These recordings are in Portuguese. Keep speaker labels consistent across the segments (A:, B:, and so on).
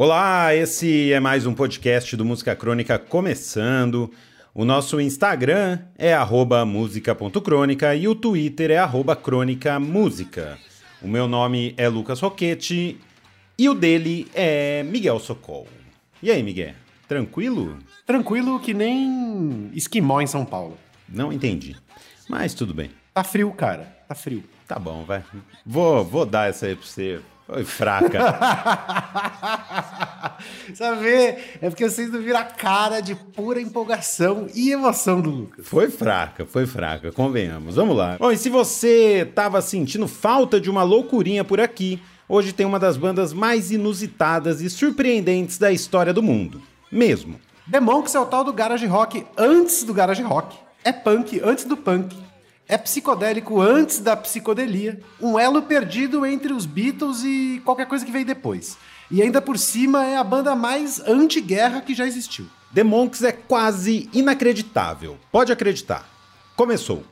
A: Olá, esse é mais um podcast do Música Crônica começando. O nosso Instagram é música.crônica e o Twitter é crônicamúsica. O meu nome é Lucas Roquete e o dele é Miguel Socol. E aí, Miguel? Tranquilo?
B: Tranquilo que nem esquimó em São Paulo.
A: Não entendi. Mas tudo bem.
B: Tá frio, cara. Tá frio.
A: Tá bom, vai. Vou, vou dar essa aí pra você. Foi fraca.
B: Sabe? É porque vocês não viram a cara de pura empolgação e emoção do Lucas.
A: Foi fraca, foi fraca, convenhamos. Vamos lá. Bom, e se você tava sentindo falta de uma loucurinha por aqui, hoje tem uma das bandas mais inusitadas e surpreendentes da história do mundo. Mesmo.
B: The Monks é o tal do garage rock antes do garage rock. É punk antes do punk é psicodélico antes da psicodelia, um elo perdido entre os Beatles e qualquer coisa que veio depois. E ainda por cima é a banda mais anti-guerra que já existiu.
A: The Monks é quase inacreditável. Pode acreditar. Começou.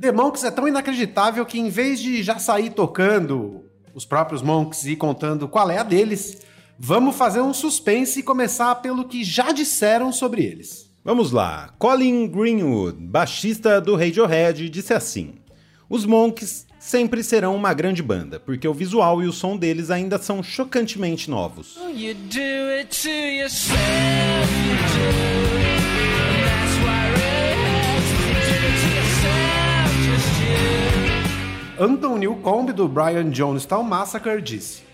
B: The Monks é tão inacreditável que em vez de já sair tocando os próprios Monks e contando qual é a deles, Vamos fazer um suspense e começar pelo que já disseram sobre eles.
A: Vamos lá. Colin Greenwood, baixista do Radiohead, disse assim: Os Monks sempre serão uma grande banda, porque o visual e o som deles ainda são chocantemente novos.
B: Anton Newcomb, do Brian Jonestown Massacre, disse: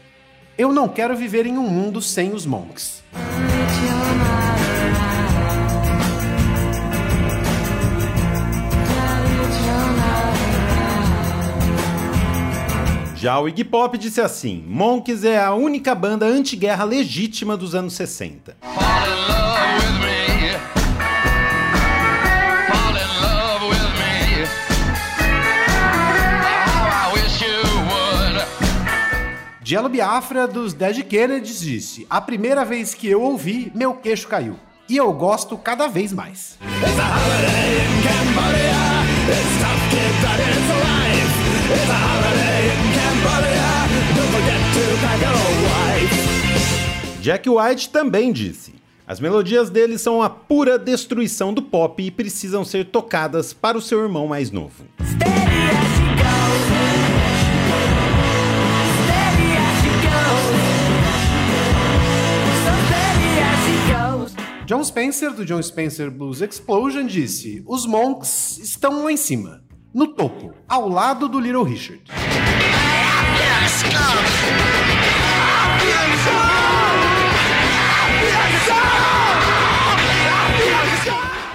B: eu não quero viver em um mundo sem os monks.
A: Já o Iggy Pop disse assim: Monks é a única banda anti-guerra legítima dos anos 60.
B: Jello Biafra dos Dead Kennedys disse: A primeira vez que eu ouvi, meu queixo caiu. E eu gosto cada vez mais.
A: Jack White também disse: As melodias dele são a pura destruição do pop e precisam ser tocadas para o seu irmão mais novo.
B: John Spencer, do John Spencer Blues Explosion, disse: Os Monks estão lá em cima, no topo, ao lado do Little Richard.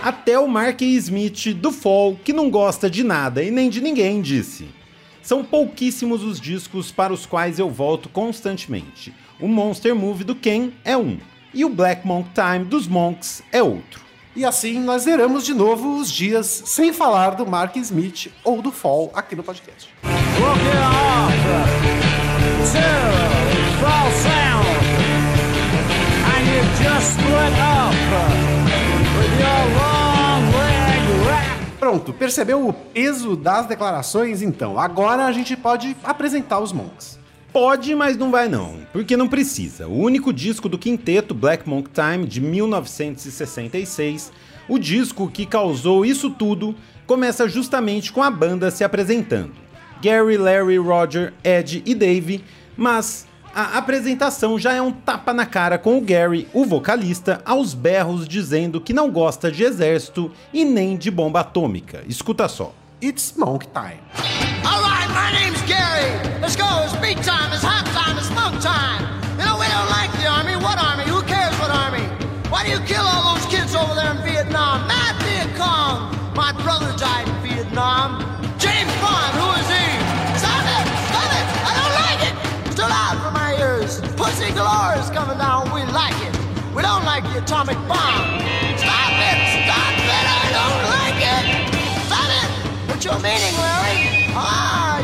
A: Até o Mark Smith do Fall, que não gosta de nada e nem de ninguém, disse: São pouquíssimos os discos para os quais eu volto constantemente. O Monster Move do Ken é um e o Black Monk Time dos Monks é outro.
B: E assim nós zeramos de novo os dias sem falar do Mark Smith ou do Fall aqui no podcast. Pronto, percebeu o peso das declarações? Então, agora a gente pode apresentar os monks.
A: Pode, mas não vai não, porque não precisa. O único disco do quinteto, Black Monk Time, de 1966, o disco que causou isso tudo, começa justamente com a banda se apresentando. Gary, Larry, Roger, Ed e Dave, mas a apresentação já é um tapa na cara com o Gary, o vocalista, aos berros dizendo que não gosta de exército e nem de bomba atômica. Escuta só.
B: It's Monk Time.
C: All right, my name's. Let's go. It's beat time. It's hot time. It's smoke time. You know, we don't like the army. What army? Who cares what army? Why do you kill all those kids over there in Vietnam? Mad Viet Cong. My brother died in Vietnam. James Bond. Who is he? Stop it. Stop it. I don't like it. It's too loud for my ears. Pussy galore is coming down. We like it. We don't like the atomic bomb. Stop it. Stop it. I don't like it. Stop it. What's your meaning, Larry?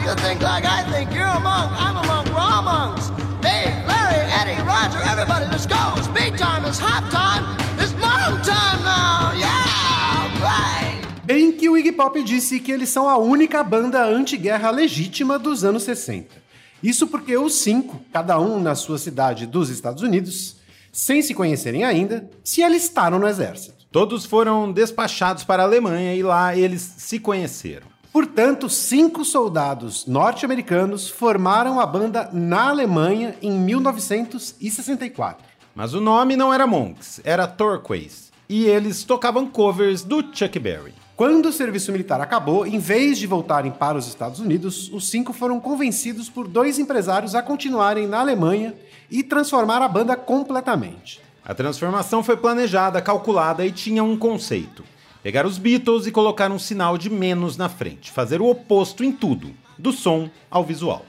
C: You think like I think. You're a monk. I'm a monk. We're all monks. Dave, Larry, Eddie, Roger, everybody, let's go. It's time. It's hot time. It's monk time now. Yeah, right.
B: Bem que o Iggy Pop disse que eles são a única banda anti-guerra legítima dos anos 60. Isso porque os cinco, cada um na sua cidade dos Estados Unidos, sem se conhecerem ainda, se alistaram no exército.
A: Todos foram despachados para a Alemanha e lá eles se conheceram.
B: Portanto, cinco soldados norte-americanos formaram a banda na Alemanha em 1964.
A: Mas o nome não era Monks, era Turquoise. E eles tocavam covers do Chuck Berry.
B: Quando o serviço militar acabou, em vez de voltarem para os Estados Unidos, os cinco foram convencidos por dois empresários a continuarem na Alemanha e transformar a banda completamente.
A: A transformação foi planejada, calculada e tinha um conceito: pegar os Beatles e colocar um sinal de menos na frente, fazer o oposto em tudo, do som ao visual.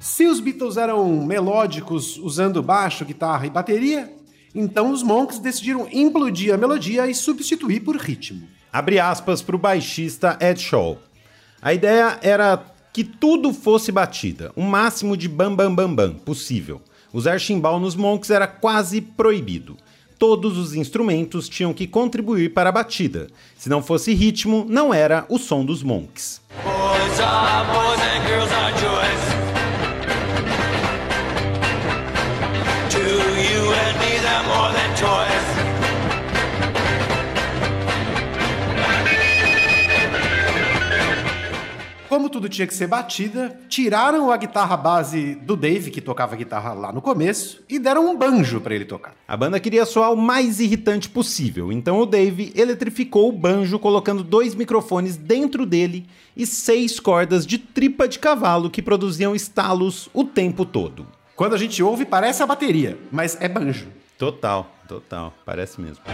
B: Se os Beatles eram melódicos usando baixo, guitarra e bateria, então os Monks decidiram implodir a melodia e substituir por ritmo.
A: Abre aspas para o baixista Ed Shaw. A ideia era que tudo fosse batida, o máximo de bam bam bam bam possível. Usar chimbal nos Monks era quase proibido. Todos os instrumentos tinham que contribuir para a batida. Se não fosse ritmo, não era o som dos Monks.
B: Tudo tinha que ser batida, tiraram a guitarra base do Dave, que tocava guitarra lá no começo, e deram um banjo para ele tocar.
A: A banda queria soar o mais irritante possível, então o Dave eletrificou o banjo colocando dois microfones dentro dele e seis cordas de tripa de cavalo que produziam estalos o tempo todo.
B: Quando a gente ouve, parece a bateria, mas é banjo.
A: Total, total, parece mesmo.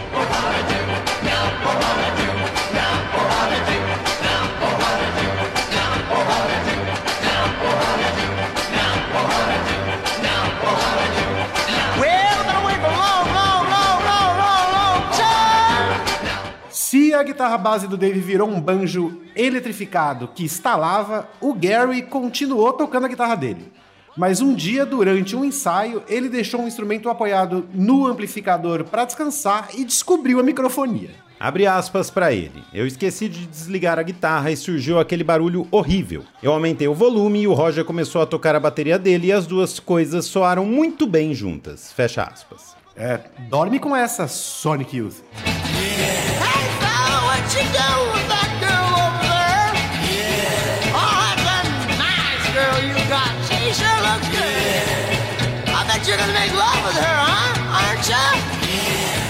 C: A
B: guitarra base do Dave virou um banjo eletrificado que estalava, o Gary continuou tocando a guitarra dele. Mas um dia, durante um ensaio, ele deixou um instrumento apoiado no amplificador para descansar e descobriu a microfonia.
A: Abre aspas pra ele. Eu esqueci de desligar a guitarra e surgiu aquele barulho horrível. Eu aumentei o volume e o Roger começou a tocar a bateria dele e as duas coisas soaram muito bem juntas. Fecha aspas.
B: É, dorme com essa, Sonic Youth.
C: Hey, you're gonna make love with her, huh? Aren't you?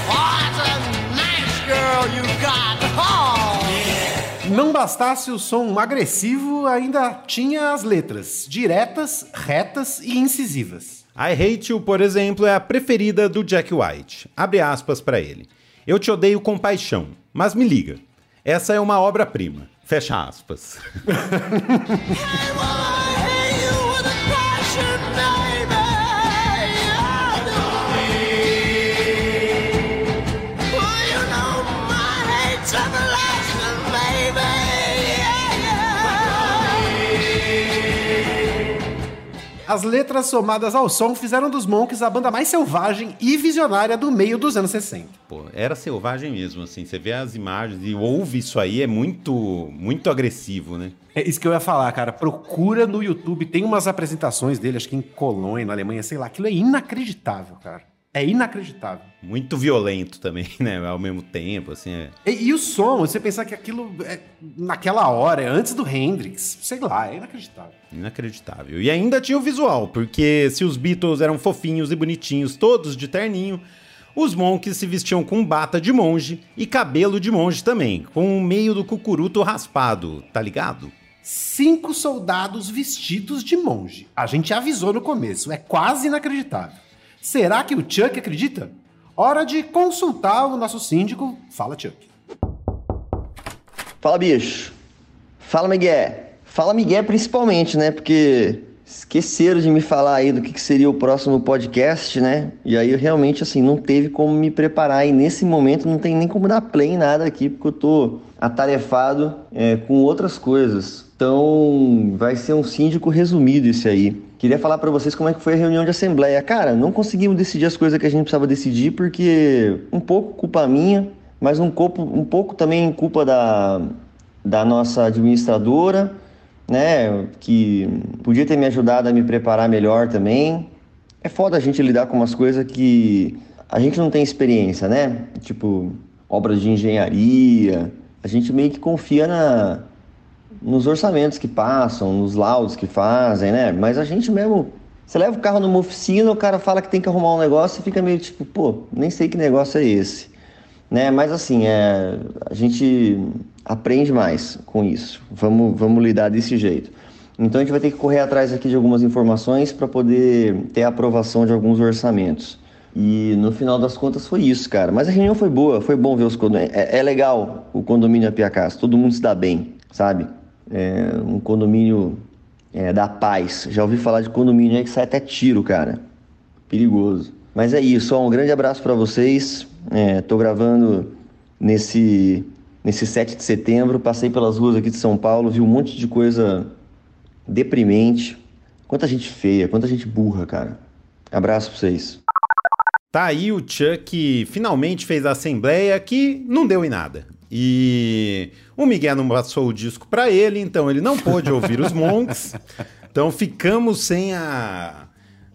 C: Oh, that's a nice girl you got. Oh.
B: Não bastasse o som agressivo, ainda tinha as letras diretas, retas e incisivas.
A: I Hate You, por exemplo, é a preferida do Jack White. Abre aspas pra ele. Eu te odeio com paixão, mas me liga. Essa é uma obra-prima. Fecha aspas.
B: As letras somadas ao som fizeram dos Monks a banda mais selvagem e visionária do meio dos anos 60.
A: Pô, era selvagem mesmo, assim. Você vê as imagens e ouve isso aí, é muito, muito agressivo, né?
B: É isso que eu ia falar, cara. Procura no YouTube, tem umas apresentações dele, acho que em Colônia, na Alemanha, sei lá. Aquilo é inacreditável, cara. É inacreditável.
A: Muito violento também, né? Ao mesmo tempo, assim. É...
B: E, e o som, você pensar que aquilo é naquela hora, é antes do Hendrix, sei lá, é inacreditável.
A: Inacreditável. E ainda tinha o visual, porque se os Beatles eram fofinhos e bonitinhos, todos de terninho, os Monks se vestiam com bata de monge e cabelo de monge também, com o meio do cucuruto raspado, tá ligado?
B: Cinco soldados vestidos de monge. A gente avisou no começo, é quase inacreditável. Será que o Chuck acredita? Hora de consultar o nosso síndico. Fala, Chuck.
D: Fala, bicho. Fala, Miguel. Fala, Miguel, principalmente, né? Porque esqueceram de me falar aí do que, seria o próximo podcast, né? E aí realmente assim não teve como me preparar e nesse momento não tem nem como dar play em nada aqui porque eu tô atarefado é, com outras coisas. Então vai ser um síndico resumido esse aí. Queria falar para vocês como é que foi a reunião de assembleia. Cara, não conseguimos decidir as coisas que a gente precisava decidir porque um pouco culpa minha, mas um pouco, um pouco também culpa da, da nossa administradora né? Que podia ter me ajudado a me preparar melhor também. É foda a gente lidar com umas coisas que a gente não tem experiência, né? Tipo, obras de engenharia. A gente meio que confia na, nos orçamentos que passam, nos laudos que fazem, né? Mas a gente mesmo. Você leva o carro numa oficina, o cara fala que tem que arrumar um negócio e fica meio tipo, pô, nem sei que negócio é esse. Né? Mas assim, é, a gente aprende mais com isso. Vamos, vamos lidar desse jeito. Então a gente vai ter que correr atrás aqui de algumas informações para poder ter a aprovação de alguns orçamentos. E no final das contas foi isso, cara. Mas a reunião foi boa, foi bom ver os condomínios. É, é legal o condomínio Apiacás, todo mundo se dá bem, sabe? É um condomínio é, da paz. Já ouvi falar de condomínio aí que sai até tiro, cara. Perigoso. Mas é isso, ó, um grande abraço para vocês. É, tô gravando nesse nesse 7 de setembro, passei pelas ruas aqui de São Paulo, vi um monte de coisa deprimente. Quanta gente feia, quanta gente burra, cara. Abraço pra vocês.
A: Tá aí o Chuck finalmente fez a assembleia que não deu em nada. E o Miguel não passou o disco para ele, então ele não pôde ouvir os Monks. Então ficamos sem a,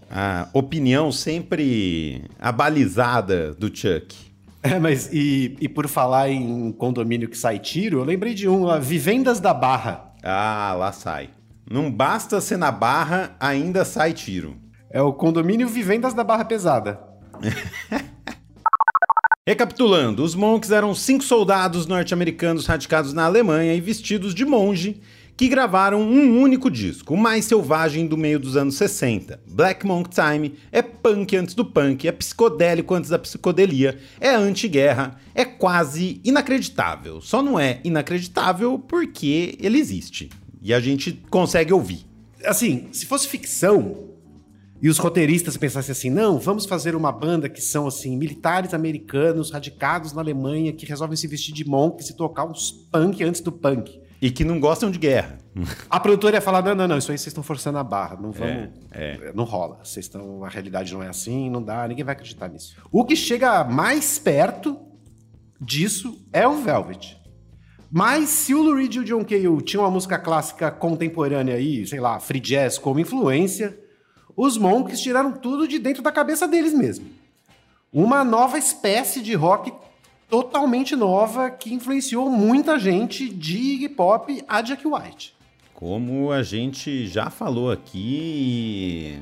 A: a opinião sempre abalizada do Chuck.
B: É, mas e, e por falar em condomínio que sai tiro, eu lembrei de um, a Vivendas da Barra.
A: Ah, lá sai. Não basta ser na barra, ainda sai tiro.
B: É o condomínio Vivendas da Barra Pesada.
A: Recapitulando, os Monks eram cinco soldados norte-americanos radicados na Alemanha e vestidos de monge que gravaram um único disco, o mais selvagem do meio dos anos 60. Black Monk Time é punk antes do punk, é psicodélico antes da psicodelia, é anti-guerra, é quase inacreditável. Só não é inacreditável porque ele existe e a gente consegue ouvir.
B: Assim, se fosse ficção e os roteiristas pensassem assim, não, vamos fazer uma banda que são assim militares americanos radicados na Alemanha que resolvem se vestir de monks e tocar uns punk antes do punk.
A: E que não gostam de guerra.
B: A produtora ia falar: não, não, não, isso aí vocês estão forçando a barra. Não vamos.
A: É,
B: Não rola. Vocês estão. A realidade não é assim, não dá, ninguém vai acreditar nisso. O que chega mais perto disso é o Velvet. Mas se o Lou Reed e o John Cale tinham uma música clássica contemporânea aí, sei lá, free jazz como influência, os Monks tiraram tudo de dentro da cabeça deles mesmo. Uma nova espécie de rock totalmente nova que influenciou muita gente de Iggy Pop a Jack White.
A: Como a gente já falou aqui.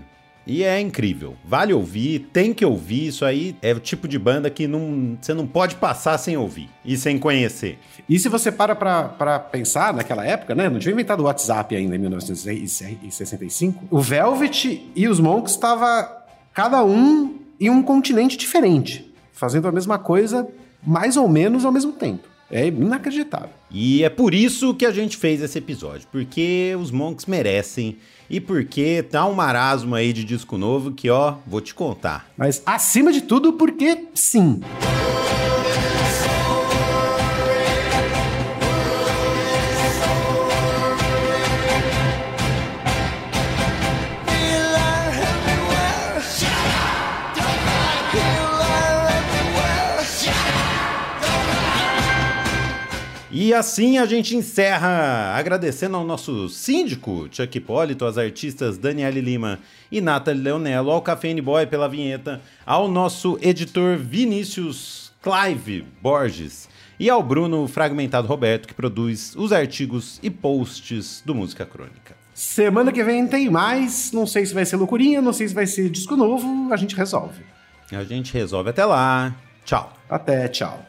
A: E é incrível. Vale ouvir, tem que ouvir. Isso aí é o tipo de banda que não, você não pode passar sem ouvir e sem conhecer.
B: E se você para pra, pra pensar naquela época, né? Não tinha inventado o WhatsApp ainda em 1965. O Velvet e os Monks estava cada um em um continente diferente, fazendo a mesma coisa mais ou menos ao mesmo tempo. É inacreditável.
A: E é por isso que a gente fez esse episódio, porque os Monks merecem e porque tá um marasmo aí de disco novo que, ó, vou te contar.
B: Mas acima de tudo, porque sim.
A: E assim a gente encerra agradecendo ao nosso síndico, Chuck Hipólito, às artistas Daniele Lima e Nathalie Leonello, ao Cafeine Boy pela vinheta, ao nosso editor Vinícius Clive Borges e ao Bruno Fragmentado Roberto, que produz os artigos e posts do Música Crônica.
B: Semana que vem tem mais. Não sei se vai ser loucurinha, não sei se vai ser disco novo. A gente resolve.
A: A gente resolve até lá. Tchau.
B: Até, tchau.